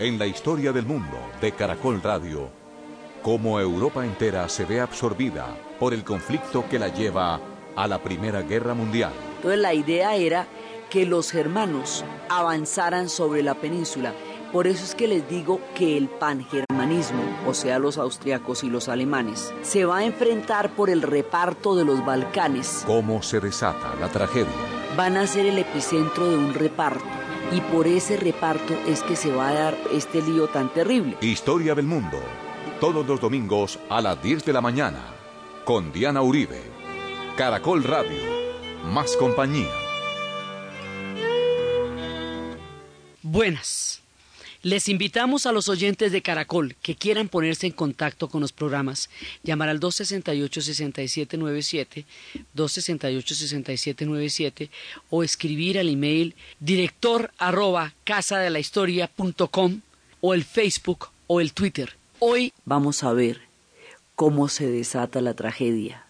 en la historia del mundo de Caracol Radio, cómo Europa entera se ve absorbida por el conflicto que la lleva a la Primera Guerra Mundial. Entonces la idea era que los germanos avanzaran sobre la península. Por eso es que les digo que el pangermanismo, o sea, los austriacos y los alemanes, se va a enfrentar por el reparto de los Balcanes. ¿Cómo se desata la tragedia? Van a ser el epicentro de un reparto y por ese reparto es que se va a dar este lío tan terrible. Historia del Mundo, todos los domingos a las 10 de la mañana, con Diana Uribe. Caracol Radio, más compañía. Buenas. Les invitamos a los oyentes de Caracol que quieran ponerse en contacto con los programas, llamar al 268-6797, 268-6797 o escribir al email director arroba casadelahistoria.com o el Facebook o el Twitter. Hoy vamos a ver cómo se desata la tragedia,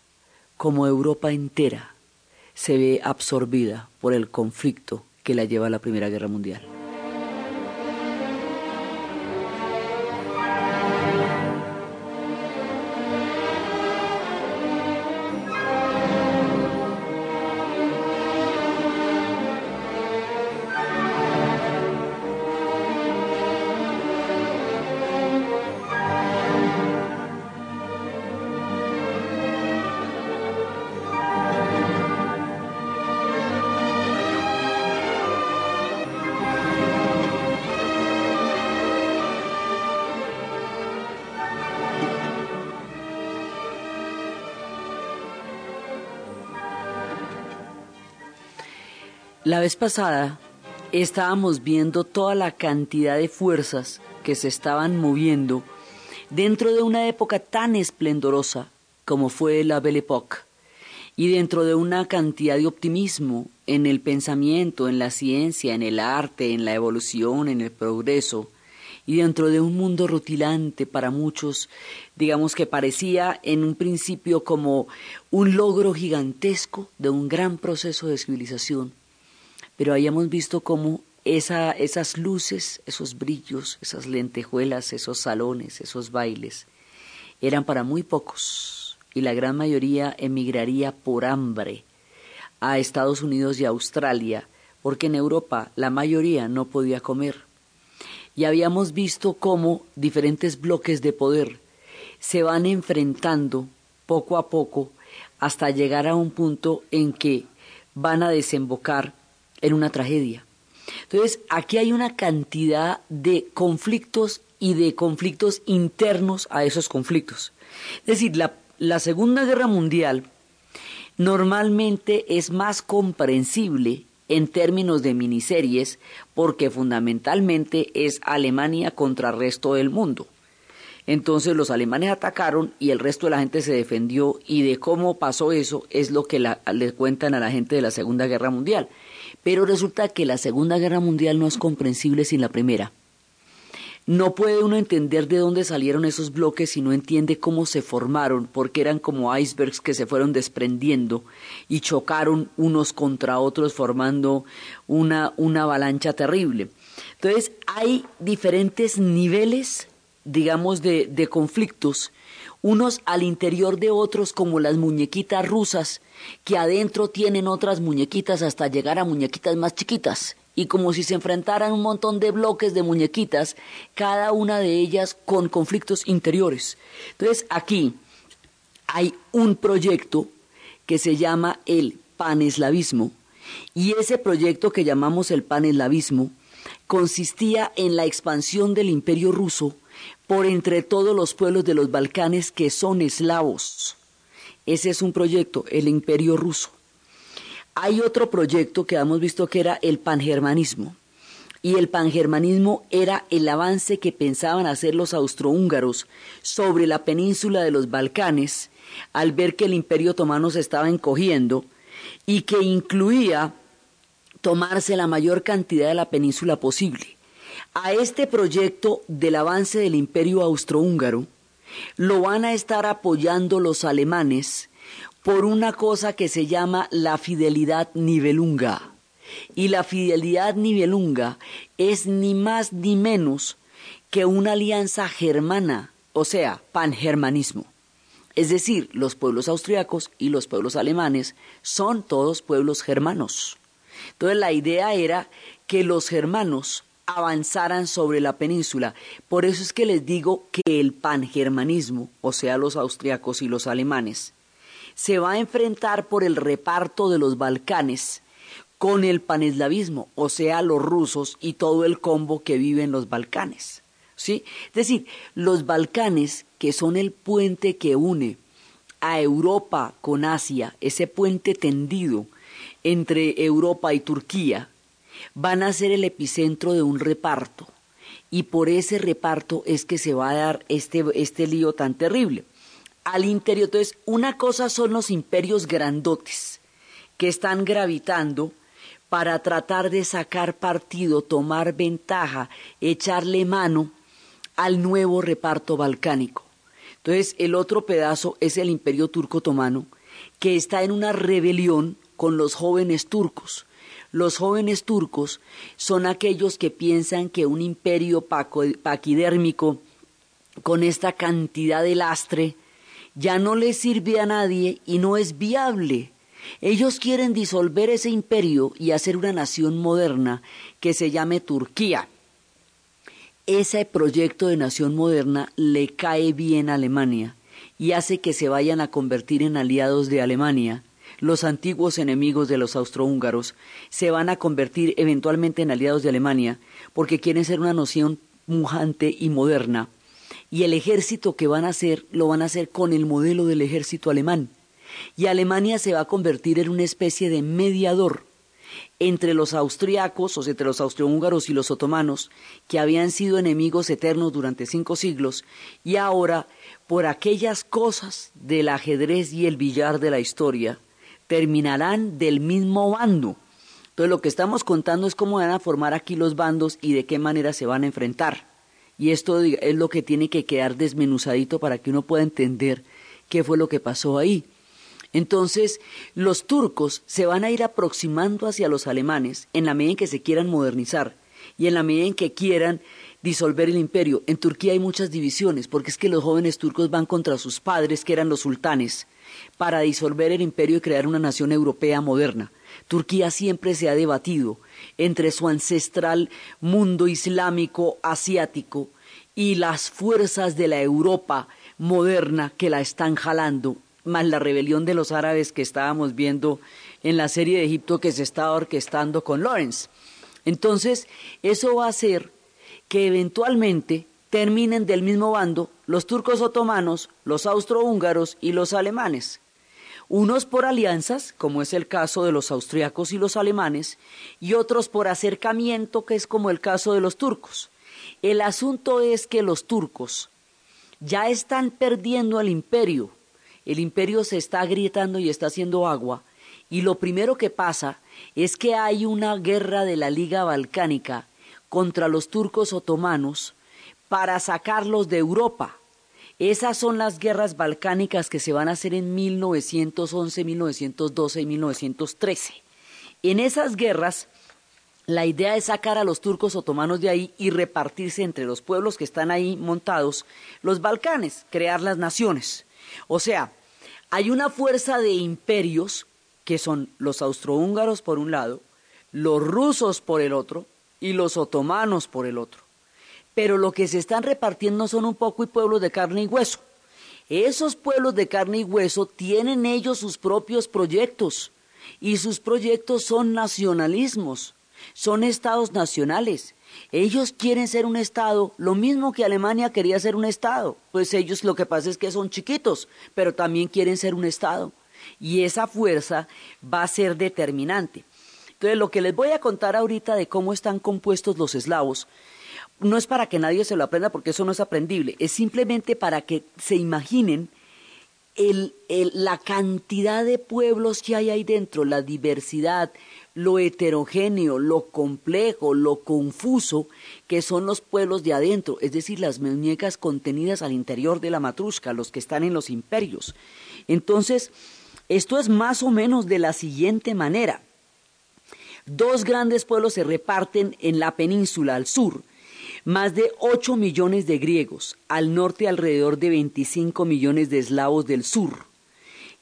cómo Europa entera se ve absorbida por el conflicto que la lleva a la Primera Guerra Mundial. La vez pasada estábamos viendo toda la cantidad de fuerzas que se estaban moviendo dentro de una época tan esplendorosa como fue la Belle Époque y dentro de una cantidad de optimismo en el pensamiento, en la ciencia, en el arte, en la evolución, en el progreso, y dentro de un mundo rutilante para muchos, digamos que parecía en un principio como un logro gigantesco de un gran proceso de civilización pero hayamos visto cómo esa, esas luces, esos brillos, esas lentejuelas, esos salones, esos bailes, eran para muy pocos y la gran mayoría emigraría por hambre a Estados Unidos y Australia, porque en Europa la mayoría no podía comer. Y habíamos visto cómo diferentes bloques de poder se van enfrentando poco a poco hasta llegar a un punto en que van a desembocar en una tragedia. Entonces, aquí hay una cantidad de conflictos y de conflictos internos a esos conflictos. Es decir, la, la Segunda Guerra Mundial normalmente es más comprensible en términos de miniseries porque fundamentalmente es Alemania contra el resto del mundo. Entonces los alemanes atacaron y el resto de la gente se defendió y de cómo pasó eso es lo que le cuentan a la gente de la Segunda Guerra Mundial. Pero resulta que la Segunda Guerra Mundial no es comprensible sin la Primera. No puede uno entender de dónde salieron esos bloques si no entiende cómo se formaron, porque eran como icebergs que se fueron desprendiendo y chocaron unos contra otros formando una, una avalancha terrible. Entonces hay diferentes niveles, digamos, de, de conflictos unos al interior de otros como las muñequitas rusas, que adentro tienen otras muñequitas hasta llegar a muñequitas más chiquitas, y como si se enfrentaran un montón de bloques de muñequitas, cada una de ellas con conflictos interiores. Entonces aquí hay un proyecto que se llama el paneslavismo, y ese proyecto que llamamos el paneslavismo consistía en la expansión del imperio ruso por entre todos los pueblos de los Balcanes que son eslavos. Ese es un proyecto, el imperio ruso. Hay otro proyecto que hemos visto que era el pangermanismo. Y el pangermanismo era el avance que pensaban hacer los austrohúngaros sobre la península de los Balcanes al ver que el imperio otomano se estaba encogiendo y que incluía tomarse la mayor cantidad de la península posible. A este proyecto del avance del imperio austrohúngaro lo van a estar apoyando los alemanes por una cosa que se llama la fidelidad nivelunga. Y la fidelidad nivelunga es ni más ni menos que una alianza germana, o sea, pangermanismo. Es decir, los pueblos austriacos y los pueblos alemanes son todos pueblos germanos. Entonces la idea era que los germanos avanzaran sobre la península. Por eso es que les digo que el pangermanismo, o sea, los austriacos y los alemanes, se va a enfrentar por el reparto de los Balcanes con el paneslavismo, o sea, los rusos y todo el combo que vive en los Balcanes. ¿Sí? Es decir, los Balcanes, que son el puente que une a Europa con Asia, ese puente tendido entre Europa y Turquía, van a ser el epicentro de un reparto. Y por ese reparto es que se va a dar este, este lío tan terrible. Al interior, entonces, una cosa son los imperios grandotes que están gravitando para tratar de sacar partido, tomar ventaja, echarle mano al nuevo reparto balcánico. Entonces, el otro pedazo es el imperio turco otomano, que está en una rebelión con los jóvenes turcos. Los jóvenes turcos son aquellos que piensan que un imperio paquidérmico con esta cantidad de lastre ya no les sirve a nadie y no es viable. Ellos quieren disolver ese imperio y hacer una nación moderna que se llame Turquía. Ese proyecto de nación moderna le cae bien a Alemania y hace que se vayan a convertir en aliados de Alemania los antiguos enemigos de los austrohúngaros se van a convertir eventualmente en aliados de Alemania porque quieren ser una nación mujante y moderna. Y el ejército que van a hacer lo van a hacer con el modelo del ejército alemán. Y Alemania se va a convertir en una especie de mediador entre los austriacos, o sea, entre los austrohúngaros y los otomanos, que habían sido enemigos eternos durante cinco siglos, y ahora, por aquellas cosas del ajedrez y el billar de la historia, terminarán del mismo bando. Entonces lo que estamos contando es cómo van a formar aquí los bandos y de qué manera se van a enfrentar. Y esto es lo que tiene que quedar desmenuzadito para que uno pueda entender qué fue lo que pasó ahí. Entonces, los turcos se van a ir aproximando hacia los alemanes en la medida en que se quieran modernizar y en la medida en que quieran disolver el imperio. En Turquía hay muchas divisiones, porque es que los jóvenes turcos van contra sus padres, que eran los sultanes, para disolver el imperio y crear una nación europea moderna. Turquía siempre se ha debatido entre su ancestral mundo islámico asiático y las fuerzas de la Europa moderna que la están jalando, más la rebelión de los árabes que estábamos viendo en la serie de Egipto que se está orquestando con Lawrence. Entonces, eso va a hacer que eventualmente terminen del mismo bando los turcos otomanos, los austrohúngaros y los alemanes. Unos por alianzas, como es el caso de los austriacos y los alemanes, y otros por acercamiento, que es como el caso de los turcos. El asunto es que los turcos ya están perdiendo el imperio. El imperio se está agrietando y está haciendo agua. Y lo primero que pasa es que hay una guerra de la Liga Balcánica contra los turcos otomanos para sacarlos de Europa. Esas son las guerras balcánicas que se van a hacer en 1911, 1912 y 1913. En esas guerras, la idea es sacar a los turcos otomanos de ahí y repartirse entre los pueblos que están ahí montados los Balcanes, crear las naciones. O sea, hay una fuerza de imperios que son los austrohúngaros por un lado, los rusos por el otro, y los otomanos por el otro. Pero lo que se están repartiendo son un poco y pueblos de carne y hueso. Esos pueblos de carne y hueso tienen ellos sus propios proyectos y sus proyectos son nacionalismos, son estados nacionales. Ellos quieren ser un estado, lo mismo que Alemania quería ser un estado, pues ellos lo que pasa es que son chiquitos, pero también quieren ser un estado. Y esa fuerza va a ser determinante. Entonces, lo que les voy a contar ahorita de cómo están compuestos los eslavos, no es para que nadie se lo aprenda porque eso no es aprendible, es simplemente para que se imaginen la cantidad de pueblos que hay ahí dentro, la diversidad, lo heterogéneo, lo complejo, lo confuso que son los pueblos de adentro, es decir, las muñecas contenidas al interior de la matrusca, los que están en los imperios. Entonces, esto es más o menos de la siguiente manera. Dos grandes pueblos se reparten en la península al sur. Más de 8 millones de griegos, al norte alrededor de 25 millones de eslavos del sur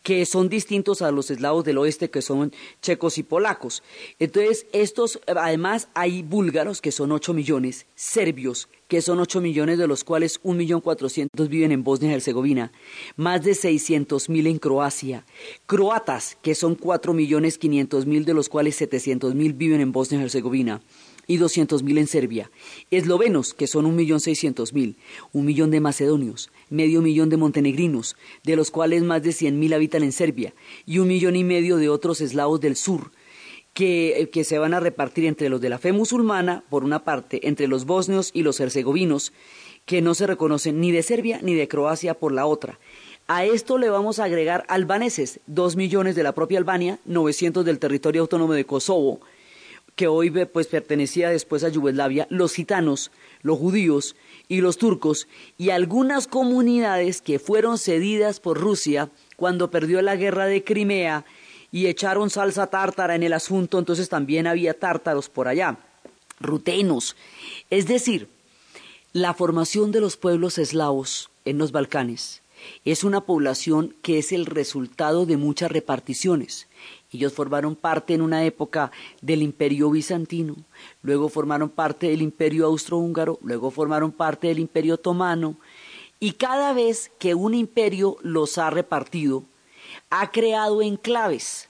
que son distintos a los eslavos del oeste, que son checos y polacos. Entonces, estos, además, hay búlgaros, que son 8 millones, serbios, que son 8 millones, de los cuales 1.400.000 viven en Bosnia y Herzegovina, más de 600.000 en Croacia, croatas, que son 4.500.000, de los cuales 700.000 viven en Bosnia y Herzegovina, y 200.000 en Serbia. Eslovenos, que son 1.600.000, un millón de macedonios, medio millón de montenegrinos, de los cuales más de 100.000 habitan en Serbia, y un millón y medio de otros eslavos del sur, que, que, se van a repartir entre los de la fe musulmana, por una parte, entre los bosnios y los herzegovinos, que no se reconocen ni de Serbia ni de Croacia por la otra. A esto le vamos a agregar albaneses, dos millones de la propia Albania, 900 del territorio autónomo de Kosovo, que hoy pues pertenecía después a Yugoslavia, los gitanos, los judíos y los turcos y algunas comunidades que fueron cedidas por Rusia cuando perdió la guerra de Crimea y echaron salsa tártara en el asunto, entonces también había tártaros por allá, rutenos. Es decir, la formación de los pueblos eslavos en los Balcanes es una población que es el resultado de muchas reparticiones. Ellos formaron parte en una época del imperio bizantino, luego formaron parte del imperio austrohúngaro, luego formaron parte del imperio otomano, y cada vez que un imperio los ha repartido, ha creado enclaves.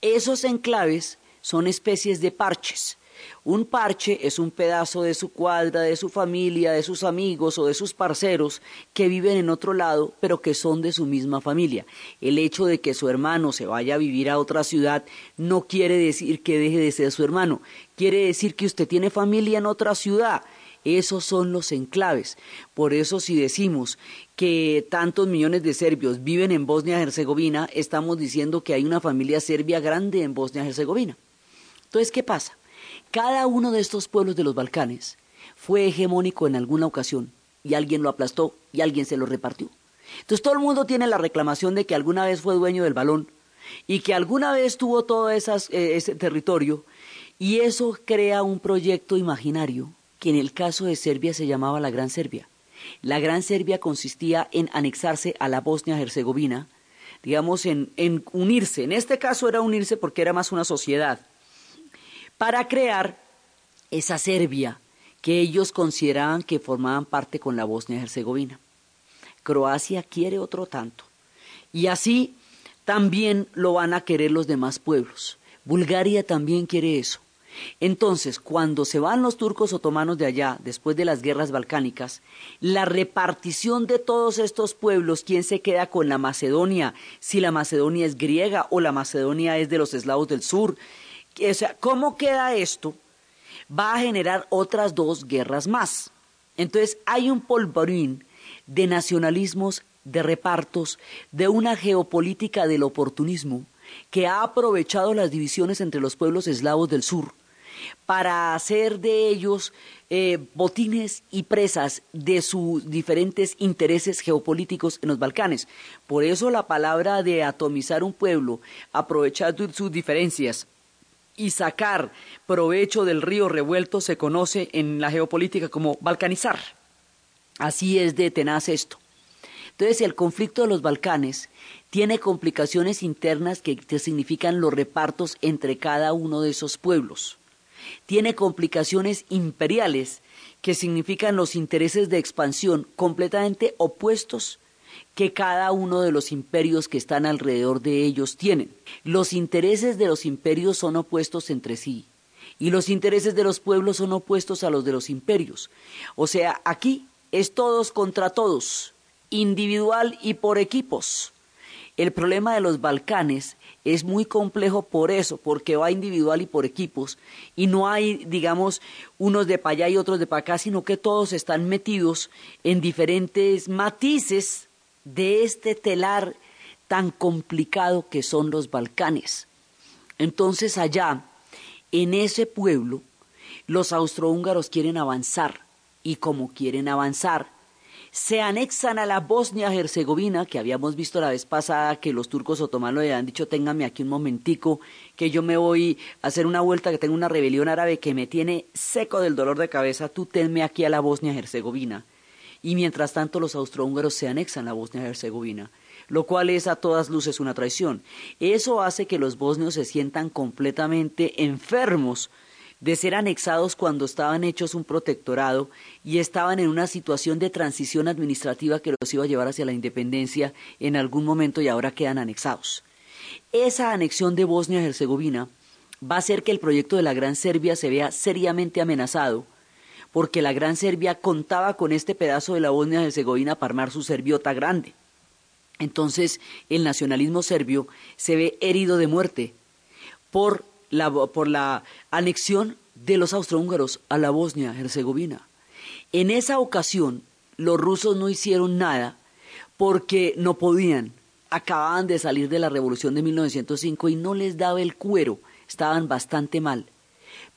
Esos enclaves son especies de parches. Un parche es un pedazo de su cuadra, de su familia, de sus amigos o de sus parceros que viven en otro lado, pero que son de su misma familia. El hecho de que su hermano se vaya a vivir a otra ciudad no quiere decir que deje de ser su hermano, quiere decir que usted tiene familia en otra ciudad. Esos son los enclaves. Por eso si decimos que tantos millones de serbios viven en Bosnia-Herzegovina, estamos diciendo que hay una familia serbia grande en Bosnia-Herzegovina. Entonces, ¿qué pasa? Cada uno de estos pueblos de los Balcanes fue hegemónico en alguna ocasión y alguien lo aplastó y alguien se lo repartió. Entonces todo el mundo tiene la reclamación de que alguna vez fue dueño del balón y que alguna vez tuvo todo eh, ese territorio y eso crea un proyecto imaginario que en el caso de Serbia se llamaba la Gran Serbia. La Gran Serbia consistía en anexarse a la Bosnia-Herzegovina, digamos, en unirse. En este caso era unirse porque era más una sociedad para crear esa Serbia que ellos consideraban que formaban parte con la Bosnia y Herzegovina. Croacia quiere otro tanto. Y así también lo van a querer los demás pueblos. Bulgaria también quiere eso. Entonces, cuando se van los turcos otomanos de allá, después de las guerras balcánicas, la repartición de todos estos pueblos, ¿quién se queda con la Macedonia? Si la Macedonia es griega o la Macedonia es de los eslavos del sur, o sea, ¿cómo queda esto? Va a generar otras dos guerras más. Entonces hay un polvorín de nacionalismos, de repartos, de una geopolítica del oportunismo que ha aprovechado las divisiones entre los pueblos eslavos del sur para hacer de ellos eh, botines y presas de sus diferentes intereses geopolíticos en los Balcanes. Por eso la palabra de atomizar un pueblo, aprovechar sus diferencias, y sacar provecho del río revuelto se conoce en la geopolítica como balcanizar. Así es de tenaz esto. Entonces el conflicto de los Balcanes tiene complicaciones internas que significan los repartos entre cada uno de esos pueblos. Tiene complicaciones imperiales que significan los intereses de expansión completamente opuestos que cada uno de los imperios que están alrededor de ellos tienen. Los intereses de los imperios son opuestos entre sí y los intereses de los pueblos son opuestos a los de los imperios. O sea, aquí es todos contra todos, individual y por equipos. El problema de los Balcanes es muy complejo por eso, porque va individual y por equipos, y no hay, digamos, unos de para allá y otros de para acá, sino que todos están metidos en diferentes matices de este telar tan complicado que son los Balcanes. Entonces allá, en ese pueblo, los austrohúngaros quieren avanzar y como quieren avanzar, se anexan a la Bosnia-Herzegovina, que habíamos visto la vez pasada que los turcos otomanos le han dicho, téngame aquí un momentico, que yo me voy a hacer una vuelta, que tengo una rebelión árabe que me tiene seco del dolor de cabeza, tú tenme aquí a la Bosnia-Herzegovina. Y mientras tanto los austrohúngaros se anexan a Bosnia-Herzegovina lo cual es a todas luces una traición. Eso hace que los bosnios se sientan completamente enfermos de ser anexados cuando estaban hechos un protectorado y estaban en una situación de transición administrativa que los iba a llevar hacia la independencia en algún momento y ahora quedan anexados. Esa anexión de Bosnia-Herzegovina va a hacer que el proyecto de la Gran Serbia se vea seriamente amenazado, porque la Gran Serbia contaba con este pedazo de la Bosnia-Herzegovina para armar su serbiota grande. Entonces, el nacionalismo serbio se ve herido de muerte por la, por la anexión de los austrohúngaros a la Bosnia-Herzegovina. En esa ocasión, los rusos no hicieron nada porque no podían. Acababan de salir de la revolución de 1905 y no les daba el cuero, estaban bastante mal.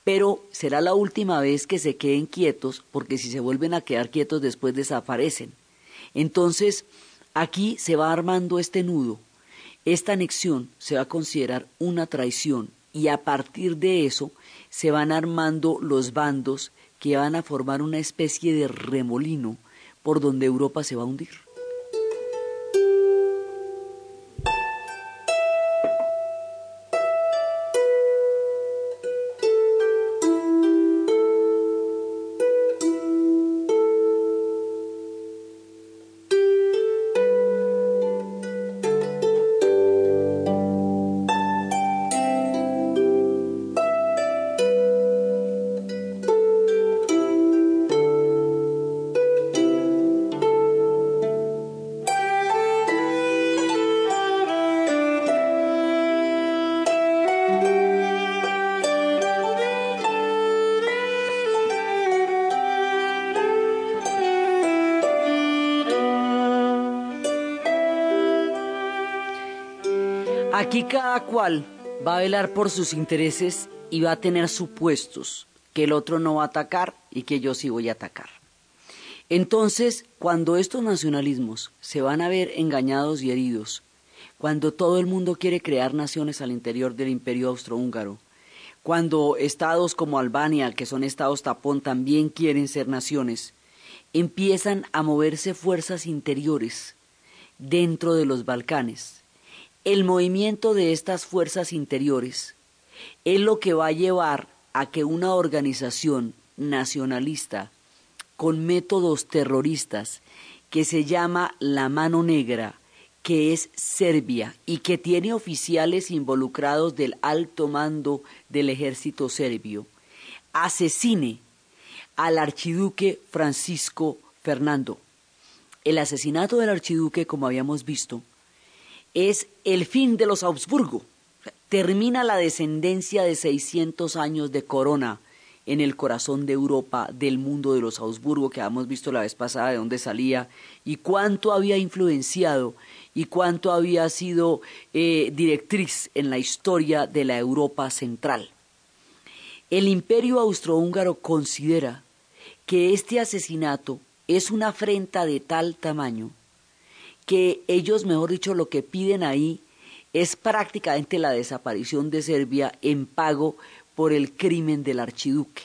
Pero será la última vez que se queden quietos, porque si se vuelven a quedar quietos después desaparecen. Entonces, aquí se va armando este nudo. Esta anexión se va a considerar una traición y a partir de eso se van armando los bandos que van a formar una especie de remolino por donde Europa se va a hundir. Cual va a velar por sus intereses y va a tener supuestos que el otro no va a atacar y que yo sí voy a atacar. Entonces, cuando estos nacionalismos se van a ver engañados y heridos, cuando todo el mundo quiere crear naciones al interior del imperio austrohúngaro, cuando estados como Albania, que son estados tapón, también quieren ser naciones, empiezan a moverse fuerzas interiores dentro de los Balcanes el movimiento de estas fuerzas interiores es lo que va a llevar a que una organización nacionalista con métodos terroristas que se llama la mano negra, que es Serbia y que tiene oficiales involucrados del alto mando del ejército serbio, asesine al archiduque Francisco Fernando. El asesinato del archiduque, como habíamos visto, es el fin de los Habsburgo. Termina la descendencia de 600 años de corona en el corazón de Europa, del mundo de los Habsburgo, que habíamos visto la vez pasada de dónde salía, y cuánto había influenciado y cuánto había sido eh, directriz en la historia de la Europa central. El imperio austrohúngaro considera que este asesinato es una afrenta de tal tamaño que ellos, mejor dicho, lo que piden ahí es prácticamente la desaparición de Serbia en pago por el crimen del archiduque.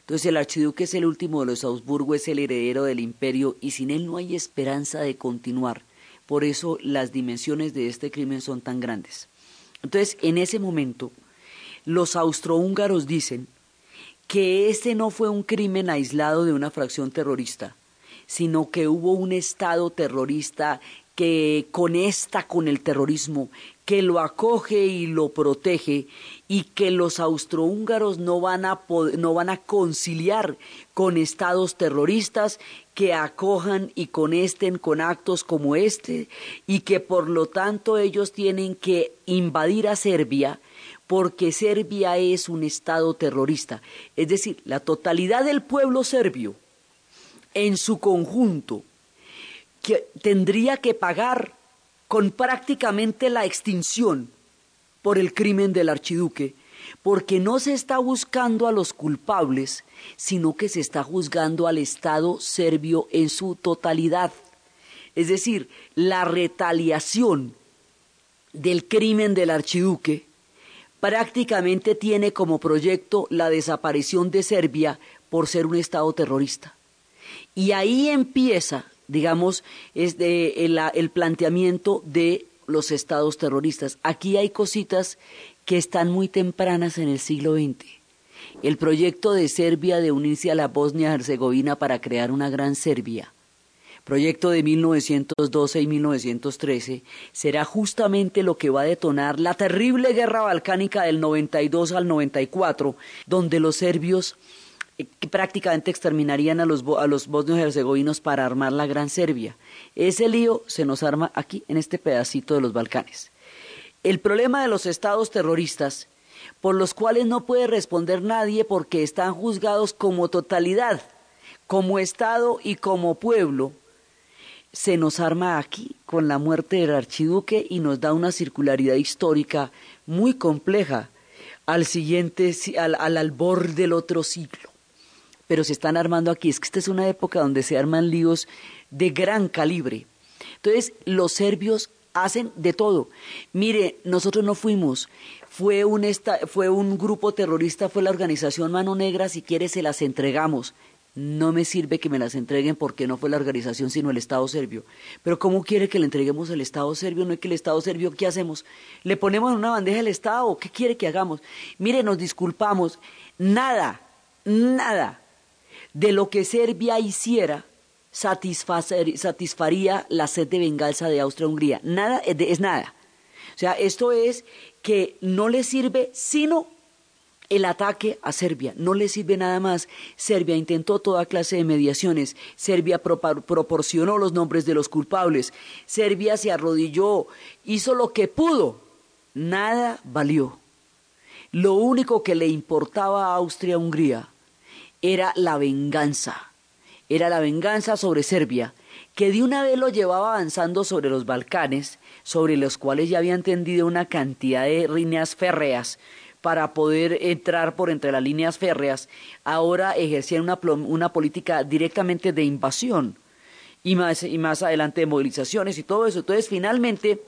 Entonces el archiduque es el último de los Augsburgo, es el heredero del imperio y sin él no hay esperanza de continuar. Por eso las dimensiones de este crimen son tan grandes. Entonces en ese momento los austrohúngaros dicen que ese no fue un crimen aislado de una fracción terrorista, sino que hubo un Estado terrorista que conecta con el terrorismo, que lo acoge y lo protege y que los austrohúngaros no van a no van a conciliar con estados terroristas que acojan y conesten con actos como este y que por lo tanto ellos tienen que invadir a Serbia porque Serbia es un estado terrorista, es decir, la totalidad del pueblo serbio en su conjunto que tendría que pagar con prácticamente la extinción por el crimen del archiduque, porque no se está buscando a los culpables, sino que se está juzgando al Estado serbio en su totalidad. Es decir, la retaliación del crimen del archiduque prácticamente tiene como proyecto la desaparición de Serbia por ser un Estado terrorista. Y ahí empieza, digamos, es el, el planteamiento de los estados terroristas. Aquí hay cositas que están muy tempranas en el siglo XX. El proyecto de Serbia de unirse a la Bosnia-Herzegovina para crear una gran Serbia, proyecto de 1912 y 1913, será justamente lo que va a detonar la terrible guerra balcánica del 92 al 94, donde los serbios eh, prácticamente exterminarían a los, a los bosnios herzegovinos para armar la Gran Serbia. Ese lío se nos arma aquí, en este pedacito de los Balcanes. El problema de los estados terroristas, por los cuales no puede responder nadie porque están juzgados como totalidad, como Estado y como pueblo, se nos arma aquí con la muerte del archiduque y nos da una circularidad histórica muy compleja al siguiente, al, al albor del otro siglo. Pero se están armando aquí. Es que esta es una época donde se arman líos de gran calibre. Entonces, los serbios hacen de todo. Mire, nosotros no fuimos, fue un, fue un grupo terrorista, fue la organización Mano Negra, si quiere se las entregamos. No me sirve que me las entreguen porque no fue la organización sino el Estado serbio. Pero ¿cómo quiere que le entreguemos al Estado serbio? No es que el Estado serbio, ¿qué hacemos? ¿Le ponemos en una bandeja al Estado? ¿Qué quiere que hagamos? Mire, nos disculpamos. Nada, nada de lo que Serbia hiciera satisfaría la sed de venganza de Austria-Hungría. Nada, es nada. O sea, esto es que no le sirve sino el ataque a Serbia. No le sirve nada más. Serbia intentó toda clase de mediaciones. Serbia proporcionó los nombres de los culpables. Serbia se arrodilló, hizo lo que pudo. Nada valió. Lo único que le importaba a Austria-Hungría era la venganza era la venganza sobre Serbia, que de una vez lo llevaba avanzando sobre los Balcanes, sobre los cuales ya habían tendido una cantidad de líneas férreas para poder entrar por entre las líneas férreas, ahora ejercían una, una política directamente de invasión y más, y más adelante de movilizaciones y todo eso. Entonces, finalmente,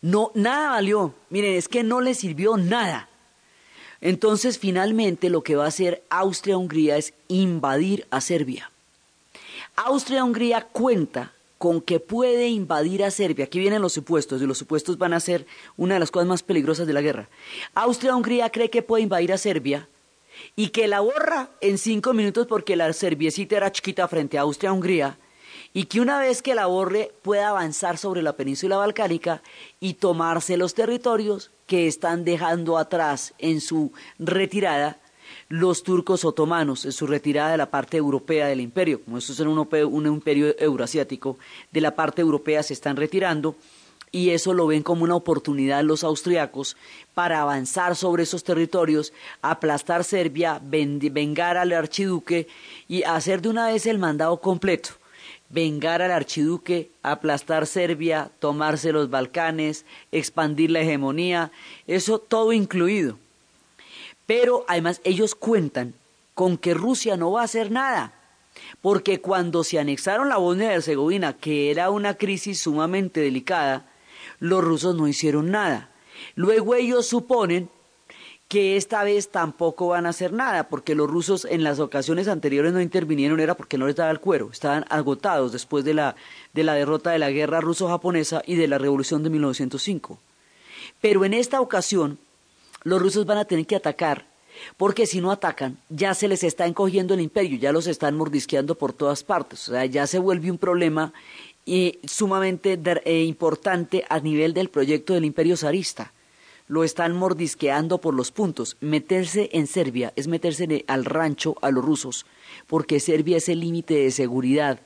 no, nada valió. Miren, es que no le sirvió nada. Entonces, finalmente, lo que va a hacer Austria-Hungría es invadir a Serbia. Austria-Hungría cuenta con que puede invadir a Serbia. Aquí vienen los supuestos, y los supuestos van a ser una de las cosas más peligrosas de la guerra. Austria-Hungría cree que puede invadir a Serbia y que la borra en cinco minutos porque la serbiecita era chiquita frente a Austria-Hungría y que una vez que la borre pueda avanzar sobre la península balcánica y tomarse los territorios que están dejando atrás en su retirada los turcos otomanos en su retirada de la parte europea del imperio. Como esto es un, un imperio euroasiático, de la parte europea se están retirando y eso lo ven como una oportunidad los austriacos para avanzar sobre esos territorios, aplastar Serbia, vengar al archiduque y hacer de una vez el mandado completo vengar al archiduque, aplastar Serbia, tomarse los Balcanes, expandir la hegemonía, eso todo incluido. Pero además ellos cuentan con que Rusia no va a hacer nada, porque cuando se anexaron la Bosnia y Herzegovina, que era una crisis sumamente delicada, los rusos no hicieron nada. Luego ellos suponen que esta vez tampoco van a hacer nada, porque los rusos en las ocasiones anteriores no intervinieron, era porque no les daba el cuero, estaban agotados después de la, de la derrota de la guerra ruso-japonesa y de la revolución de 1905. Pero en esta ocasión, los rusos van a tener que atacar, porque si no atacan, ya se les está encogiendo el imperio, ya los están mordisqueando por todas partes, o sea, ya se vuelve un problema eh, sumamente eh, importante a nivel del proyecto del imperio zarista lo están mordisqueando por los puntos. Meterse en Serbia es meterse al rancho a los rusos, porque Serbia es el límite de seguridad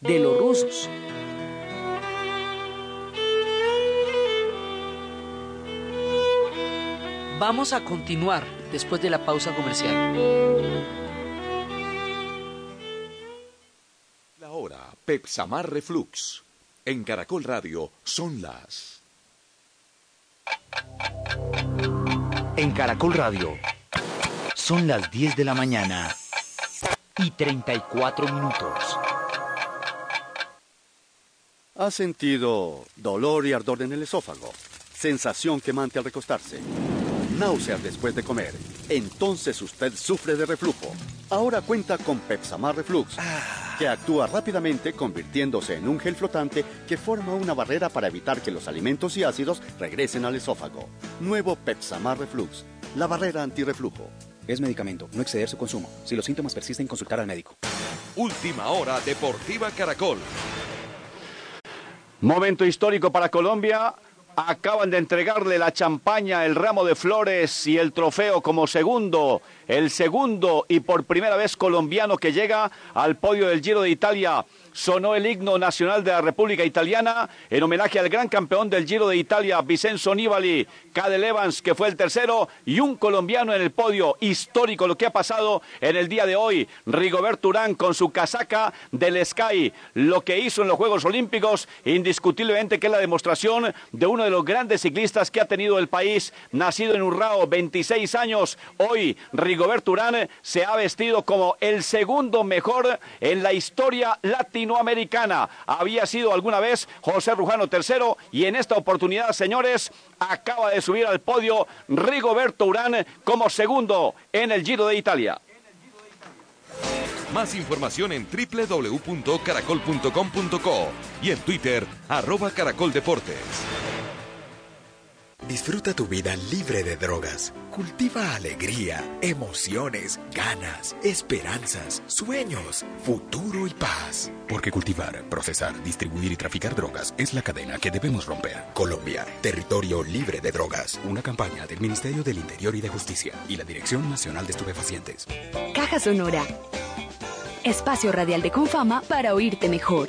de los rusos. Vamos a continuar después de la pausa comercial. La hora Pepsamar Reflux. En Caracol Radio son las En Caracol Radio. Son las 10 de la mañana y 34 minutos. ¿Ha sentido dolor y ardor en el esófago? Sensación quemante al recostarse. Náuseas después de comer. Entonces usted sufre de reflujo. Ahora cuenta con Pepsamar Reflux, que actúa rápidamente convirtiéndose en un gel flotante que forma una barrera para evitar que los alimentos y ácidos regresen al esófago. Nuevo Pepsamar Reflux, la barrera antirreflujo. Es medicamento, no exceder su consumo. Si los síntomas persisten, consultar al médico. Última hora Deportiva Caracol. Momento histórico para Colombia. Acaban de entregarle la champaña, el ramo de flores y el trofeo como segundo, el segundo y por primera vez colombiano que llega al podio del Giro de Italia sonó el himno nacional de la República Italiana en homenaje al gran campeón del Giro de Italia, Vicenzo Nibali, Cadel Evans, que fue el tercero, y un colombiano en el podio. Histórico lo que ha pasado en el día de hoy. Rigobert Urán con su casaca del Sky. Lo que hizo en los Juegos Olímpicos, indiscutiblemente que es la demostración de uno de los grandes ciclistas que ha tenido el país, nacido en Urrao, 26 años. Hoy Rigobert Urán se ha vestido como el segundo mejor en la historia latinoamericana latinoamericana. Había sido alguna vez José Rujano tercero y en esta oportunidad, señores, acaba de subir al podio Rigoberto Urán como segundo en el Giro de Italia. Más información en www.caracol.com.co y en Twitter, arroba caracoldeportes. Disfruta tu vida libre de drogas. Cultiva alegría, emociones, ganas, esperanzas, sueños, futuro y paz. Porque cultivar, procesar, distribuir y traficar drogas es la cadena que debemos romper. Colombia, territorio libre de drogas. Una campaña del Ministerio del Interior y de Justicia y la Dirección Nacional de Estupefacientes. Caja Sonora. Espacio radial de Confama para oírte mejor.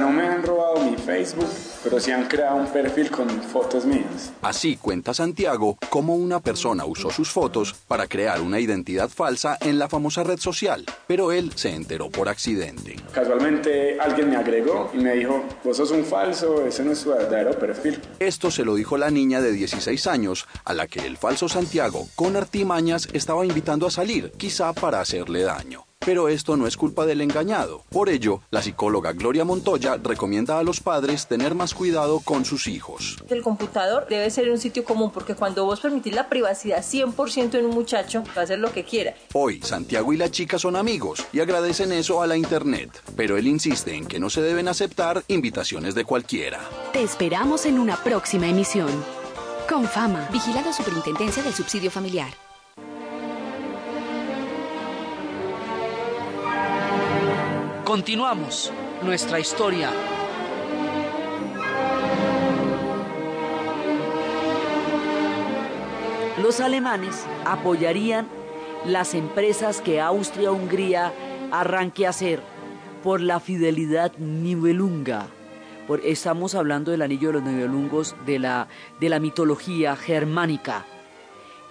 No me han robado mi Facebook, pero sí han creado un perfil con fotos mías. Así cuenta Santiago cómo una persona usó sus fotos para crear una identidad falsa en la famosa red social, pero él se enteró por accidente. Casualmente alguien me agregó y me dijo, vos sos un falso, ese no es su verdadero perfil. Esto se lo dijo la niña de 16 años, a la que el falso Santiago, con artimañas, estaba invitando a salir, quizá para hacerle daño. Pero esto no es culpa del engañado. Por ello, la psicóloga Gloria Montoya recomienda a los padres tener más cuidado con sus hijos. El computador debe ser un sitio común porque cuando vos permitís la privacidad 100% en un muchacho, va a hacer lo que quiera. Hoy, Santiago y la chica son amigos y agradecen eso a la Internet, pero él insiste en que no se deben aceptar invitaciones de cualquiera. Te esperamos en una próxima emisión. Con fama. Vigilado Superintendencia del Subsidio Familiar. Continuamos nuestra historia. Los alemanes apoyarían las empresas que Austria-Hungría arranque a hacer por la fidelidad nivelunga. Por, estamos hablando del anillo de los nivelungos de la, de la mitología germánica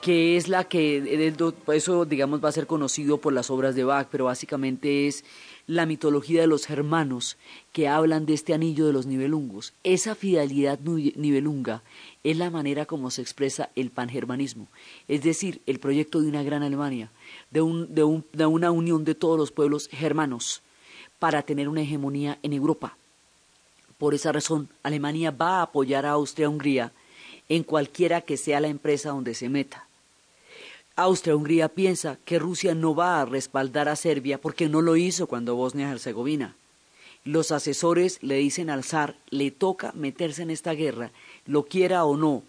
que es la que, eso digamos va a ser conocido por las obras de Bach, pero básicamente es la mitología de los germanos que hablan de este anillo de los nivelungos. Esa fidelidad nivelunga es la manera como se expresa el pangermanismo, es decir, el proyecto de una gran Alemania, de, un, de, un, de una unión de todos los pueblos germanos para tener una hegemonía en Europa. Por esa razón, Alemania va a apoyar a Austria-Hungría en cualquiera que sea la empresa donde se meta. Austria-Hungría piensa que Rusia no va a respaldar a Serbia porque no lo hizo cuando Bosnia-Herzegovina. Los asesores le dicen al zar, le toca meterse en esta guerra, lo quiera o no,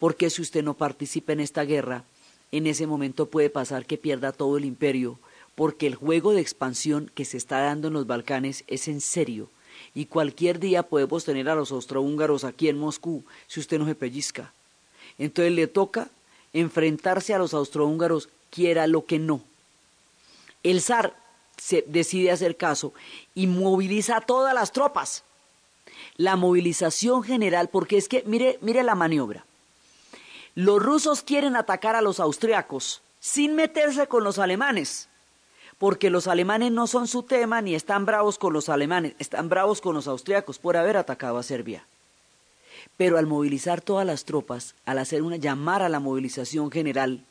porque si usted no participa en esta guerra, en ese momento puede pasar que pierda todo el imperio, porque el juego de expansión que se está dando en los Balcanes es en serio, y cualquier día podemos tener a los austrohúngaros aquí en Moscú si usted no se pellizca. Entonces le toca enfrentarse a los austrohúngaros, quiera lo que no. El zar se decide hacer caso y moviliza a todas las tropas. La movilización general, porque es que, mire, mire la maniobra. Los rusos quieren atacar a los austriacos sin meterse con los alemanes, porque los alemanes no son su tema ni están bravos con los alemanes, están bravos con los austriacos por haber atacado a Serbia. Pero al movilizar todas las tropas, al hacer una llamar a la movilización general,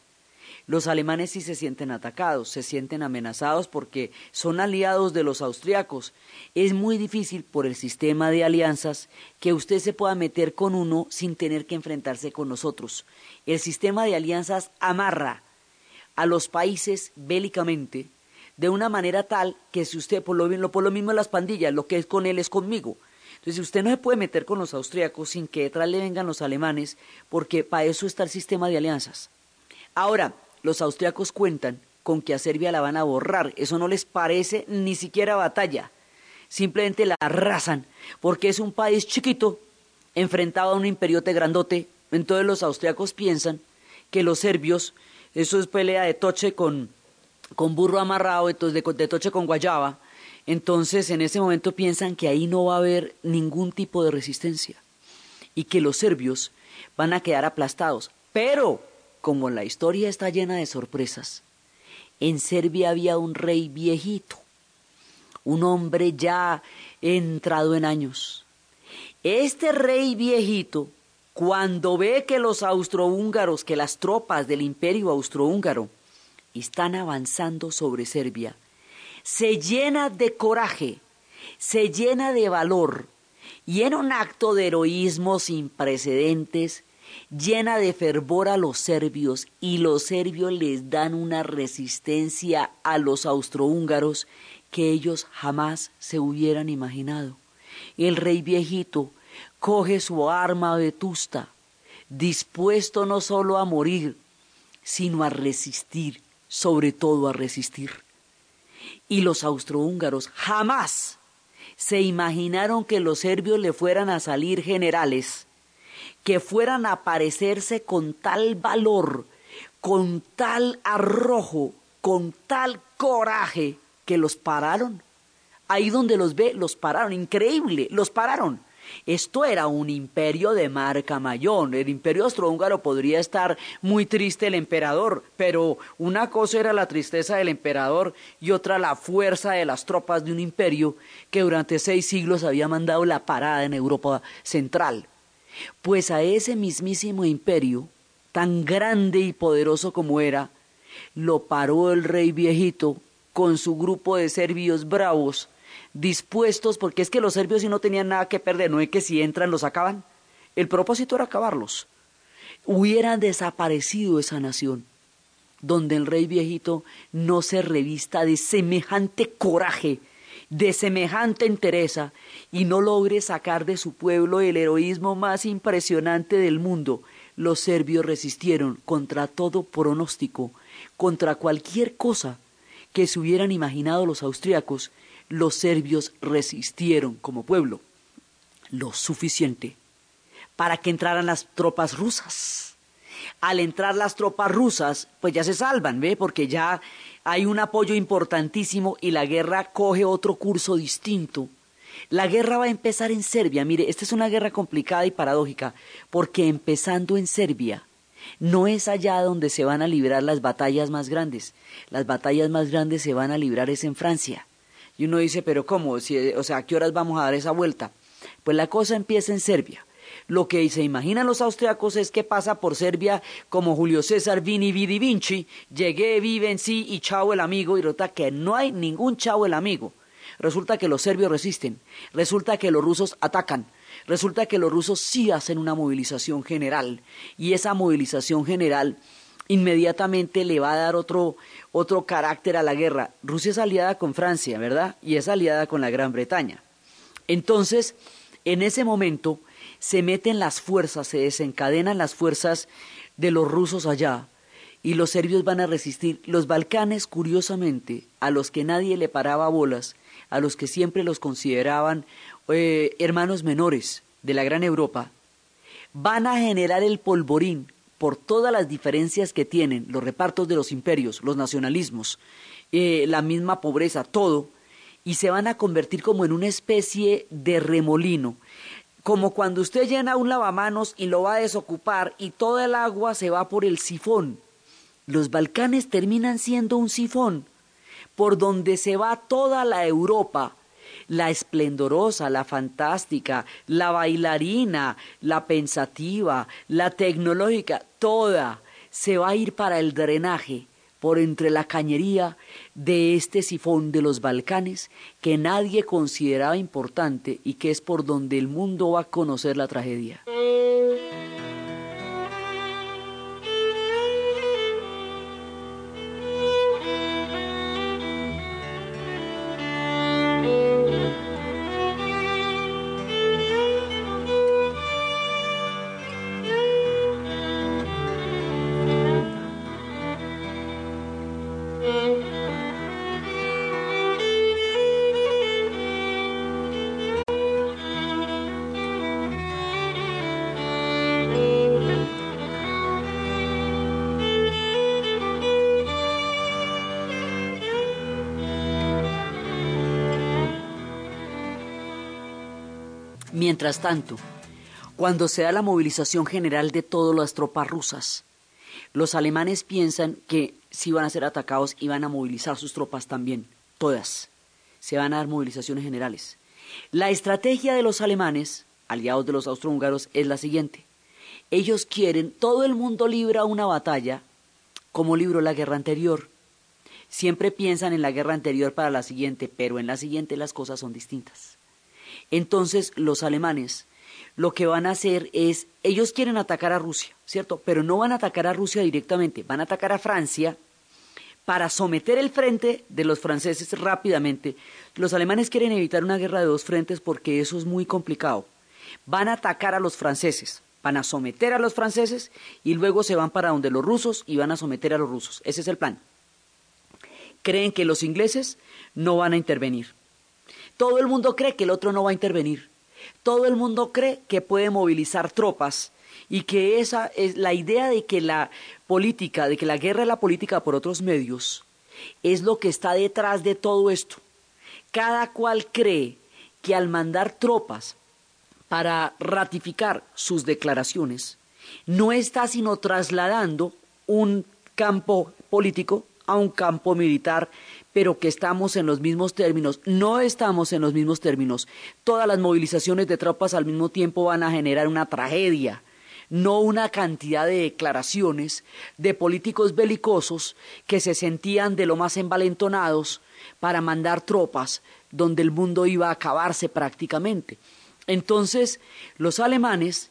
los alemanes sí se sienten atacados, se sienten amenazados porque son aliados de los austriacos. Es muy difícil por el sistema de alianzas que usted se pueda meter con uno sin tener que enfrentarse con nosotros. El sistema de alianzas amarra a los países bélicamente de una manera tal que si usted, por lo, por lo mismo las pandillas, lo que es con él es conmigo. Entonces usted no se puede meter con los austriacos sin que detrás le vengan los alemanes, porque para eso está el sistema de alianzas. Ahora, los austriacos cuentan con que a Serbia la van a borrar. Eso no les parece ni siquiera batalla. Simplemente la arrasan, porque es un país chiquito enfrentado a un imperiote grandote. Entonces los austriacos piensan que los serbios, eso es pelea de toche con, con burro amarrado, entonces de, de toche con guayaba. Entonces en ese momento piensan que ahí no va a haber ningún tipo de resistencia y que los serbios van a quedar aplastados. Pero como la historia está llena de sorpresas, en Serbia había un rey viejito, un hombre ya entrado en años. Este rey viejito, cuando ve que los austrohúngaros, que las tropas del imperio austrohúngaro están avanzando sobre Serbia, se llena de coraje, se llena de valor, y en un acto de heroísmo sin precedentes, llena de fervor a los serbios y los serbios les dan una resistencia a los austrohúngaros que ellos jamás se hubieran imaginado. El rey viejito coge su arma vetusta, dispuesto no solo a morir, sino a resistir, sobre todo a resistir. Y los austrohúngaros jamás se imaginaron que los serbios le fueran a salir generales que fueran a aparecerse con tal valor, con tal arrojo, con tal coraje, que los pararon. Ahí donde los ve, los pararon. Increíble, los pararon. Esto era un imperio de marca mayor. El imperio austrohúngaro podría estar muy triste el emperador, pero una cosa era la tristeza del emperador y otra la fuerza de las tropas de un imperio que durante seis siglos había mandado la parada en Europa Central. Pues a ese mismísimo imperio, tan grande y poderoso como era, lo paró el rey viejito con su grupo de serbios bravos, dispuestos, porque es que los serbios si no tenían nada que perder, no es que si entran los acaban. El propósito era acabarlos. Hubiera desaparecido esa nación, donde el rey viejito no se revista de semejante coraje de semejante entereza y no logre sacar de su pueblo el heroísmo más impresionante del mundo, los serbios resistieron contra todo pronóstico, contra cualquier cosa que se hubieran imaginado los austriacos, los serbios resistieron como pueblo lo suficiente para que entraran las tropas rusas. Al entrar las tropas rusas, pues ya se salvan, ¿ve? Porque ya hay un apoyo importantísimo y la guerra coge otro curso distinto. La guerra va a empezar en Serbia. Mire, esta es una guerra complicada y paradójica, porque empezando en Serbia, no es allá donde se van a librar las batallas más grandes. Las batallas más grandes se van a librar es en Francia. Y uno dice, pero ¿cómo? o sea, ¿a qué horas vamos a dar esa vuelta? Pues la cosa empieza en Serbia. Lo que se imaginan los austriacos es que pasa por Serbia como Julio César Vini Vidi Vinci, llegué, vive en sí y chao el amigo, y resulta que no hay ningún chao el amigo. Resulta que los serbios resisten, resulta que los rusos atacan, resulta que los rusos sí hacen una movilización general, y esa movilización general inmediatamente le va a dar otro, otro carácter a la guerra. Rusia es aliada con Francia, ¿verdad? Y es aliada con la Gran Bretaña. Entonces, en ese momento, se meten las fuerzas, se desencadenan las fuerzas de los rusos allá y los serbios van a resistir. Los Balcanes, curiosamente, a los que nadie le paraba bolas, a los que siempre los consideraban eh, hermanos menores de la gran Europa, van a generar el polvorín por todas las diferencias que tienen los repartos de los imperios, los nacionalismos, eh, la misma pobreza, todo, y se van a convertir como en una especie de remolino como cuando usted llena un lavamanos y lo va a desocupar y toda el agua se va por el sifón. Los Balcanes terminan siendo un sifón por donde se va toda la Europa la esplendorosa, la fantástica, la bailarina, la pensativa, la tecnológica, toda se va a ir para el drenaje por entre la cañería de este sifón de los Balcanes que nadie consideraba importante y que es por donde el mundo va a conocer la tragedia. Mientras tanto, cuando se da la movilización general de todas las tropas rusas, los alemanes piensan que si van a ser atacados y van a movilizar sus tropas también, todas. Se van a dar movilizaciones generales. La estrategia de los alemanes, aliados de los austrohúngaros, es la siguiente. Ellos quieren, todo el mundo libra una batalla como libró la guerra anterior. Siempre piensan en la guerra anterior para la siguiente, pero en la siguiente las cosas son distintas. Entonces los alemanes lo que van a hacer es, ellos quieren atacar a Rusia, ¿cierto? Pero no van a atacar a Rusia directamente, van a atacar a Francia para someter el frente de los franceses rápidamente. Los alemanes quieren evitar una guerra de dos frentes porque eso es muy complicado. Van a atacar a los franceses, van a someter a los franceses y luego se van para donde los rusos y van a someter a los rusos. Ese es el plan. Creen que los ingleses no van a intervenir. Todo el mundo cree que el otro no va a intervenir. Todo el mundo cree que puede movilizar tropas y que esa es la idea de que la política, de que la guerra es la política por otros medios, es lo que está detrás de todo esto. Cada cual cree que al mandar tropas para ratificar sus declaraciones, no está sino trasladando un campo político a un campo militar pero que estamos en los mismos términos. No estamos en los mismos términos. Todas las movilizaciones de tropas al mismo tiempo van a generar una tragedia, no una cantidad de declaraciones de políticos belicosos que se sentían de lo más envalentonados para mandar tropas donde el mundo iba a acabarse prácticamente. Entonces, los alemanes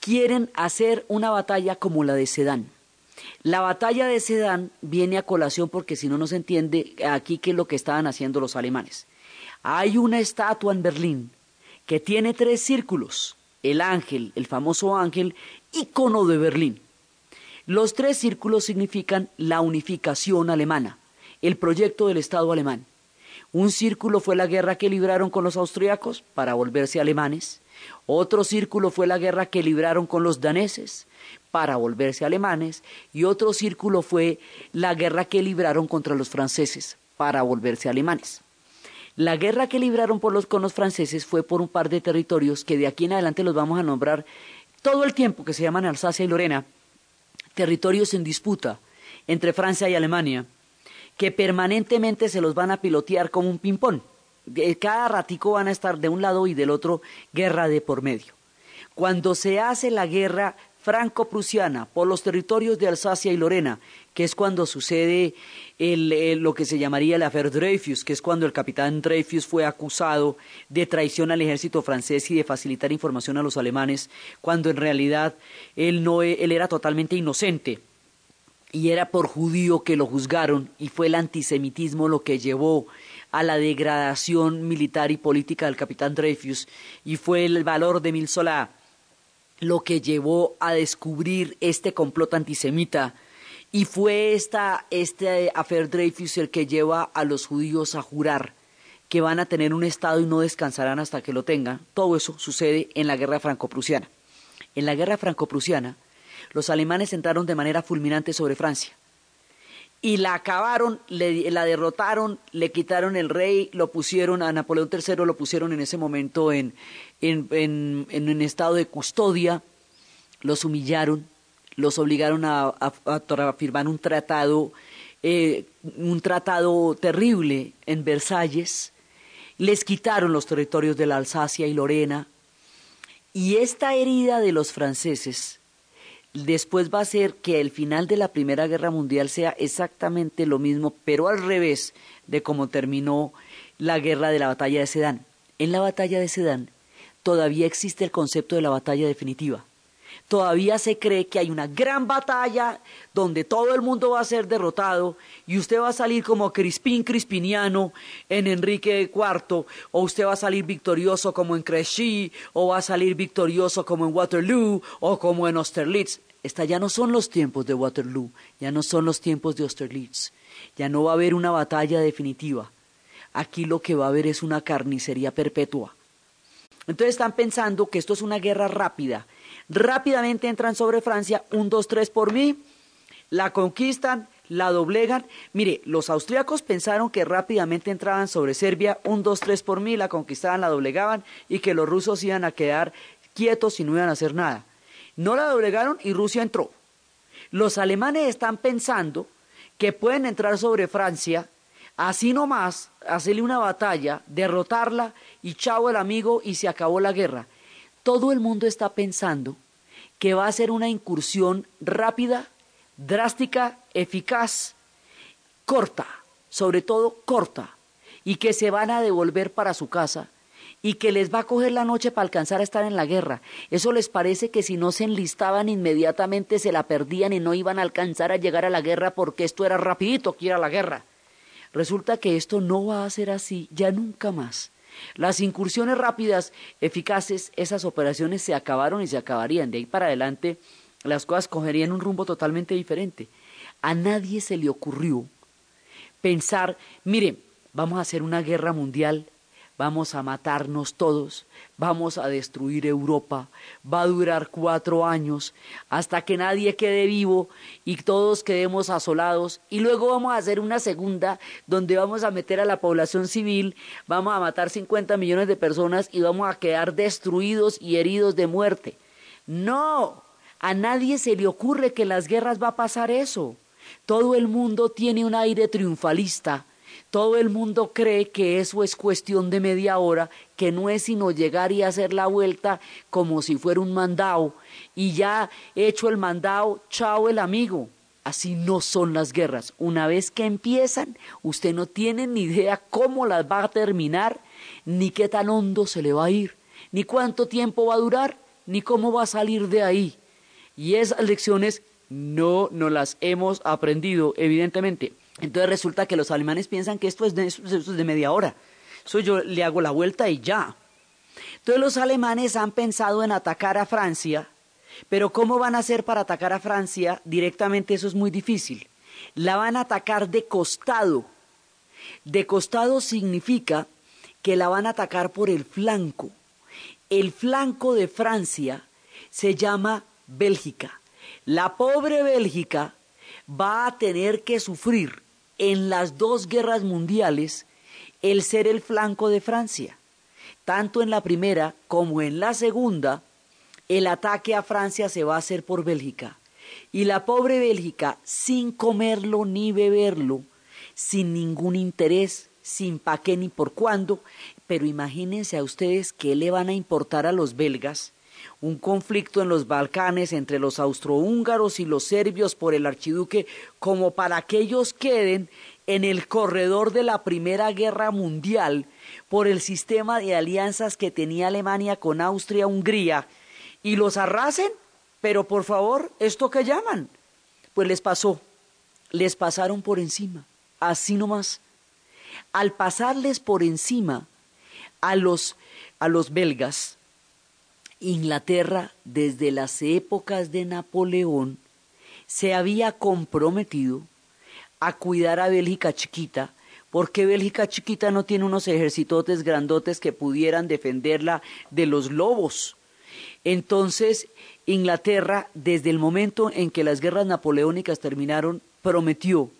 quieren hacer una batalla como la de Sedán la batalla de Sedán viene a colación porque si no, no se entiende aquí qué es lo que estaban haciendo los alemanes. Hay una estatua en Berlín que tiene tres círculos, el ángel, el famoso ángel, ícono de Berlín. Los tres círculos significan la unificación alemana, el proyecto del Estado alemán. Un círculo fue la guerra que libraron con los austriacos para volverse alemanes. Otro círculo fue la guerra que libraron con los daneses para volverse alemanes y otro círculo fue la guerra que libraron contra los franceses para volverse alemanes. La guerra que libraron por los, con los franceses fue por un par de territorios que de aquí en adelante los vamos a nombrar todo el tiempo, que se llaman Alsacia y Lorena, territorios en disputa entre Francia y Alemania, que permanentemente se los van a pilotear como un ping-pong. Cada ratico van a estar de un lado y del otro guerra de por medio. Cuando se hace la guerra franco-prusiana por los territorios de Alsacia y Lorena, que es cuando sucede lo que se llamaría el affaire Dreyfus, que es cuando el capitán Dreyfus fue acusado de traición al ejército francés y de facilitar información a los alemanes, cuando en realidad él, no, él era totalmente inocente. Y era por judío que lo juzgaron y fue el antisemitismo lo que llevó a la degradación militar y política del capitán Dreyfus y fue el valor de Mil Solá lo que llevó a descubrir este complot antisemita y fue esta, este affair Dreyfus el que lleva a los judíos a jurar que van a tener un Estado y no descansarán hasta que lo tengan. Todo eso sucede en la guerra franco-prusiana. En la guerra franco-prusiana, los alemanes entraron de manera fulminante sobre Francia y la acabaron, la derrotaron, le quitaron el rey, lo pusieron a Napoleón III, lo pusieron en ese momento en, en, un estado de custodia, los humillaron, los obligaron a, firmar un tratado, eh, un tratado terrible en Versalles, les quitaron los territorios de la Alsacia y Lorena, y esta herida de los franceses después va a ser que el final de la Primera Guerra Mundial sea exactamente lo mismo, pero al revés de cómo terminó la guerra de la batalla de Sedán. En la batalla de Sedán todavía existe el concepto de la batalla definitiva todavía se cree que hay una gran batalla donde todo el mundo va a ser derrotado y usted va a salir como Crispín Crispiniano en Enrique IV, o usted va a salir victorioso como en Crecy, o va a salir victorioso como en Waterloo, o como en Austerlitz. Esta ya no son los tiempos de Waterloo, ya no son los tiempos de Austerlitz, ya no va a haber una batalla definitiva. Aquí lo que va a haber es una carnicería perpetua. Entonces están pensando que esto es una guerra rápida, Rápidamente entran sobre Francia, un, dos, tres por mí, la conquistan, la doblegan. Mire, los austríacos pensaron que rápidamente entraban sobre Serbia, un, dos, tres por mí, la conquistaban, la doblegaban y que los rusos iban a quedar quietos y no iban a hacer nada. No la doblegaron y Rusia entró. Los alemanes están pensando que pueden entrar sobre Francia, así nomás, hacerle una batalla, derrotarla y chao el amigo y se acabó la guerra todo el mundo está pensando que va a ser una incursión rápida, drástica, eficaz, corta, sobre todo corta, y que se van a devolver para su casa y que les va a coger la noche para alcanzar a estar en la guerra. Eso les parece que si no se enlistaban inmediatamente se la perdían y no iban a alcanzar a llegar a la guerra porque esto era rapidito que ir a la guerra. Resulta que esto no va a ser así ya nunca más. Las incursiones rápidas, eficaces, esas operaciones se acabaron y se acabarían. De ahí para adelante las cosas cogerían un rumbo totalmente diferente. A nadie se le ocurrió pensar, mire, vamos a hacer una guerra mundial vamos a matarnos todos, vamos a destruir Europa, va a durar cuatro años hasta que nadie quede vivo y todos quedemos asolados. Y luego vamos a hacer una segunda donde vamos a meter a la población civil, vamos a matar 50 millones de personas y vamos a quedar destruidos y heridos de muerte. No, a nadie se le ocurre que en las guerras va a pasar eso. Todo el mundo tiene un aire triunfalista todo el mundo cree que eso es cuestión de media hora, que no es sino llegar y hacer la vuelta como si fuera un mandado, y ya hecho el mandado, chao el amigo. Así no son las guerras. Una vez que empiezan, usted no tiene ni idea cómo las va a terminar, ni qué tan hondo se le va a ir, ni cuánto tiempo va a durar, ni cómo va a salir de ahí. Y esas lecciones no nos las hemos aprendido, evidentemente. Entonces resulta que los alemanes piensan que esto es de, media hora. Eso yo le hago la vuelta y ya. Entonces los alemanes han pensado en atacar a Francia, pero ¿cómo van a hacer para atacar a Francia directamente? Eso es muy difícil. La van a atacar de costado. De costado significa que la van a atacar por el flanco. El flanco de Francia se llama Bélgica. La pobre Bélgica va a tener que sufrir en las dos guerras mundiales el ser el flanco de Francia. Tanto en la primera como en la segunda, el ataque a Francia se va a hacer por Bélgica. Y la pobre Bélgica, sin comerlo ni beberlo, sin ningún interés, sin pa' qué ni por cuándo, pero imagínense a ustedes qué le van a importar a los belgas un conflicto en los Balcanes entre los austrohúngaros y los serbios por el archiduque, como para que ellos queden en el corredor de la Primera Guerra Mundial por el sistema de alianzas que tenía Alemania con Austria-Hungría, y los arrasen, pero por favor, ¿esto qué llaman? Pues les pasó, les pasaron por encima, así nomás. Al pasarles por encima a los, a los belgas, Inglaterra, desde las épocas de Napoleón, se había comprometido a cuidar a Bélgica chiquita, porque Bélgica chiquita no tiene unos ejercitotes grandotes que pudieran defenderla de los lobos. Entonces, Inglaterra, desde el momento en que las guerras napoleónicas terminaron, prometió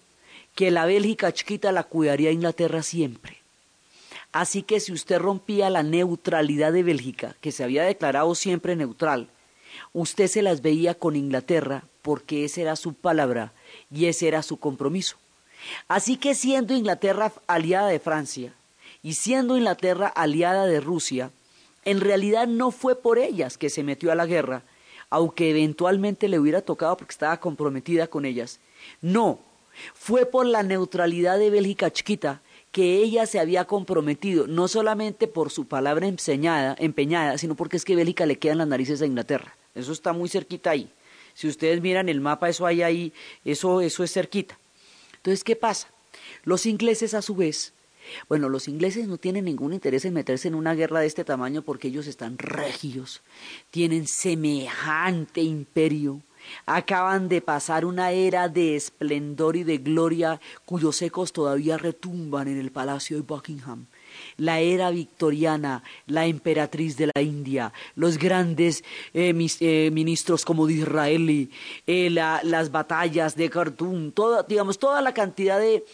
que la Bélgica chiquita la cuidaría Inglaterra siempre. Así que si usted rompía la neutralidad de Bélgica, que se había declarado siempre neutral, usted se las veía con Inglaterra porque esa era su palabra y ese era su compromiso. Así que siendo Inglaterra aliada de Francia y siendo Inglaterra aliada de Rusia, en realidad no fue por ellas que se metió a la guerra, aunque eventualmente le hubiera tocado porque estaba comprometida con ellas. No, fue por la neutralidad de Bélgica chiquita que ella se había comprometido, no solamente por su palabra empeñada, empeñada sino porque es que Bélgica le quedan las narices a Inglaterra. Eso está muy cerquita ahí. Si ustedes miran el mapa, eso hay ahí, eso, eso es cerquita. Entonces, ¿qué pasa? Los ingleses, a su vez, bueno, los ingleses no tienen ningún interés en meterse en una guerra de este tamaño porque ellos están regios, tienen semejante imperio, acaban de pasar una era de esplendor y de gloria cuyos ecos todavía retumban en el palacio de Buckingham la era victoriana, la emperatriz de la India, los grandes eh, eh, ministros como Disraeli, eh, las batallas de Khartoum, toda, digamos, toda la cantidad de,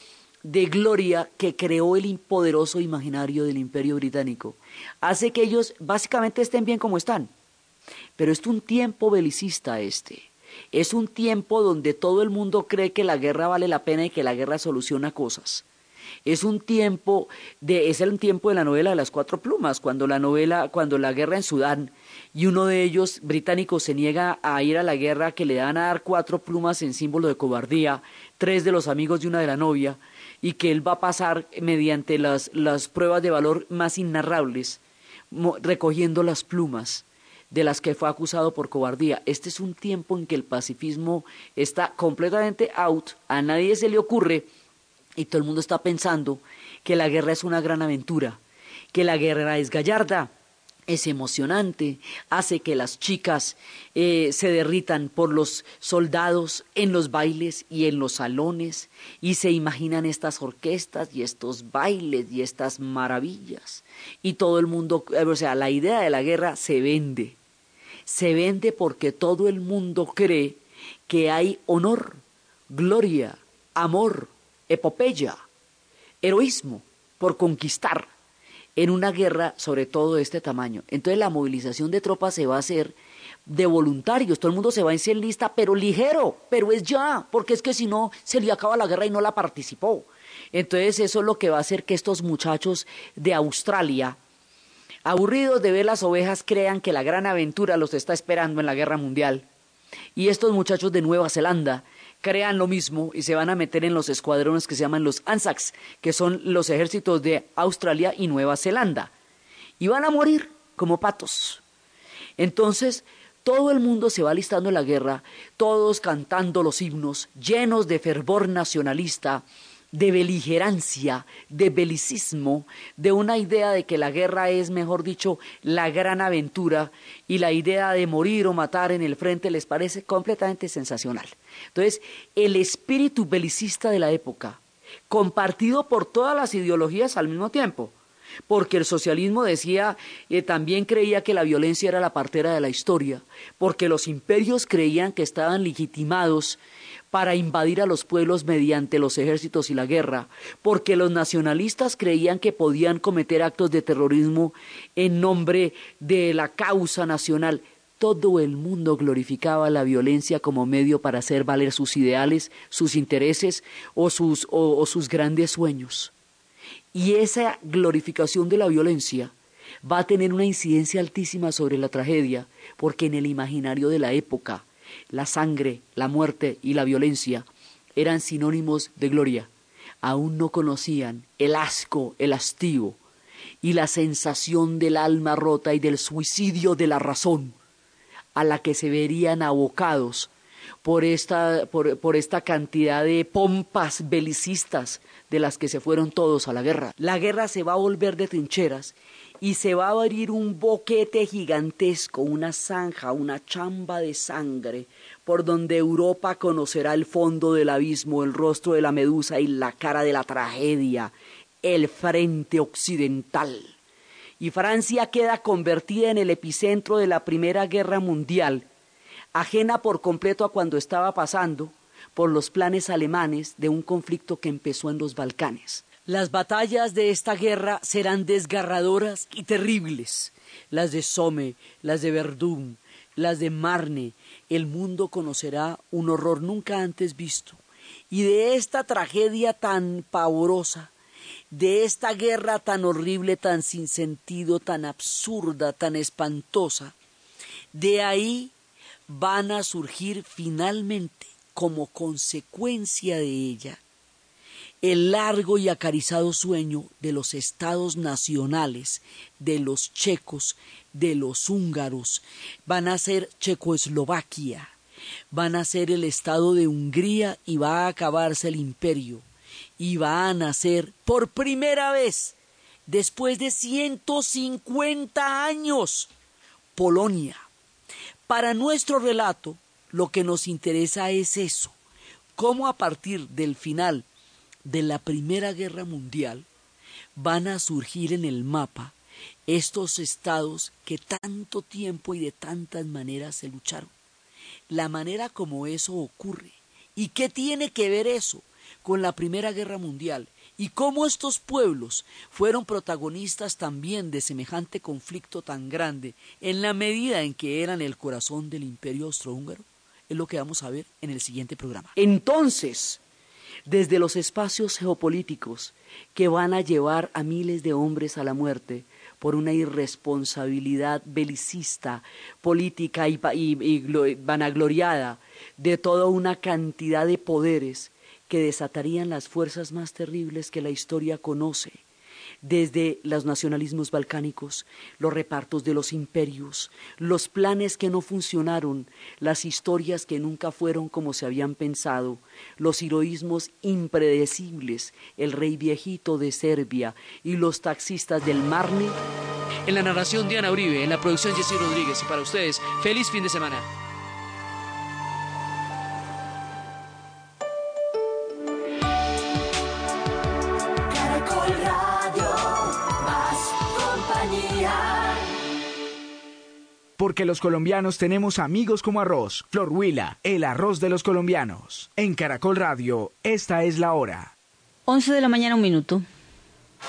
de gloria que creó el poderoso imaginario del imperio británico, hace que ellos básicamente estén bien como están. Pero es un tiempo belicista este. Es un tiempo donde todo el mundo cree que la guerra vale la pena y que la guerra soluciona cosas. Es un tiempo de, es el tiempo de la novela de las cuatro plumas, cuando la novela, cuando la guerra en Sudán, y uno de ellos, británico, se niega a ir a la guerra que le dan a dar cuatro plumas en símbolo de cobardía, tres de los amigos de una de la novia, y que él va a pasar mediante las, las pruebas de valor más inarrables, recogiendo las plumas de las que fue acusado por cobardía. Este es un tiempo en que el pacifismo está completamente out, a nadie se le ocurre y todo el mundo está pensando que la guerra es una gran aventura, que la guerra es gallarda, es emocionante, hace que las chicas eh, se derritan por los soldados en los bailes y en los salones y se imaginan estas orquestas y estos bailes y estas maravillas. Y todo el mundo, o sea, la idea de la guerra se vende. Se vende porque todo el mundo cree que hay honor, gloria, amor, epopeya, heroísmo por conquistar en una guerra sobre todo de este tamaño. Entonces la movilización de tropas se va a hacer de voluntarios, todo el mundo se va a en lista, pero ligero, pero es ya, porque es que si no se le acaba la guerra y no la participó. Entonces eso es lo que va a hacer que estos muchachos de Australia, aburridos de ver las ovejas, crean que la gran aventura los está esperando en la guerra mundial. Y estos muchachos de Nueva Zelanda, crean lo mismo y se van a meter en los escuadrones que se llaman los ANZACs, que son los ejércitos de Australia y Nueva Zelanda. Y van a morir como patos. Entonces, todo el mundo se va alistando en la guerra, todos cantando los himnos, llenos de fervor nacionalista, de beligerancia, de belicismo, de una idea de que la guerra es, mejor dicho, la gran aventura y la idea de morir o matar en el frente les parece completamente sensacional. Entonces, el espíritu belicista de la época, compartido por todas las ideologías al mismo tiempo, porque el socialismo decía, eh, también creía que la violencia era la partera de la historia, porque los imperios creían que estaban legitimados para invadir a los pueblos mediante los ejércitos y la guerra, porque los nacionalistas creían que podían cometer actos de terrorismo en nombre de la causa nacional. Todo el mundo glorificaba la violencia como medio para hacer valer sus ideales, sus intereses o sus, grandes sueños. Y esa glorificación de la violencia va a tener una incidencia altísima sobre la tragedia, porque en el imaginario de la época, la sangre, la muerte y la violencia eran sinónimos de gloria. Aún no conocían el asco, el hastío y la sensación del alma rota y del suicidio de la razón a la que se verían abocados por esta, por, por esta cantidad de pompas belicistas de las que se fueron todos a la guerra. La guerra se va a volver de trincheras y se va a abrir un boquete gigantesco, una zanja, una chamba de sangre, por donde Europa conocerá el fondo del abismo, el rostro de la medusa y la cara de la tragedia, el frente occidental. Y Francia queda convertida en el epicentro de la Primera Guerra Mundial, ajena por completo a cuando estaba pasando por los planes alemanes de un conflicto que empezó en los Balcanes. Las batallas de esta guerra serán desgarradoras y terribles. Las de Somme, las de Verdún, las de Marne. El mundo conocerá un horror nunca antes visto. Y de esta tragedia tan pavorosa de esta guerra tan horrible, tan sin sentido, tan absurda, tan espantosa, de ahí van a surgir finalmente, como consecuencia de ella, el largo y acarizado sueño de los estados nacionales, de los checos, de los húngaros, van a ser Checoslovaquia, van a ser el estado de Hungría y va a acabarse el imperio, y va a nacer por primera vez, después de 150 años, Polonia. Para nuestro relato, lo que nos interesa es eso, cómo a partir del final de la Primera Guerra Mundial van a surgir en el mapa estos estados que tanto tiempo y de tantas maneras se lucharon. La manera como eso ocurre. ¿Y qué tiene que ver eso con la Primera Guerra Mundial? y cómo estos pueblos fueron protagonistas también de semejante conflicto tan grande en la medida en que eran el corazón del imperio austrohúngaro, es lo que vamos a ver en el siguiente programa. Entonces, desde los espacios geopolíticos que van a llevar a miles de hombres a la muerte por una irresponsabilidad belicista, política y, vanagloriada de toda una cantidad de poderes que desatarían las fuerzas más terribles que la historia conoce, desde los nacionalismos balcánicos, los repartos de los imperios, los planes que no funcionaron, las historias que nunca fueron como se habían pensado, los heroísmos impredecibles, el rey viejito de Serbia y los taxistas del Marne. En la narración Diana Uribe, en la producción Jessy Rodríguez y para ustedes, feliz fin de semana. Porque los colombianos tenemos amigos como arroz. Flor Huila, el arroz de los colombianos. En Caracol Radio, esta es la hora. 11 de la mañana, un minuto.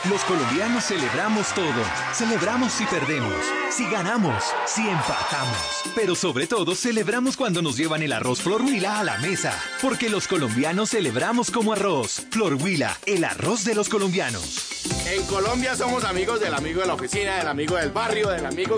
Los colombianos celebramos todo. Celebramos si perdemos, si ganamos, si empatamos. Pero sobre todo celebramos cuando nos llevan el arroz Flor Huila a la mesa. Porque los colombianos celebramos como arroz. Flor Huila, el arroz de los colombianos. En Colombia somos amigos del amigo de la oficina, del amigo del barrio, del amigo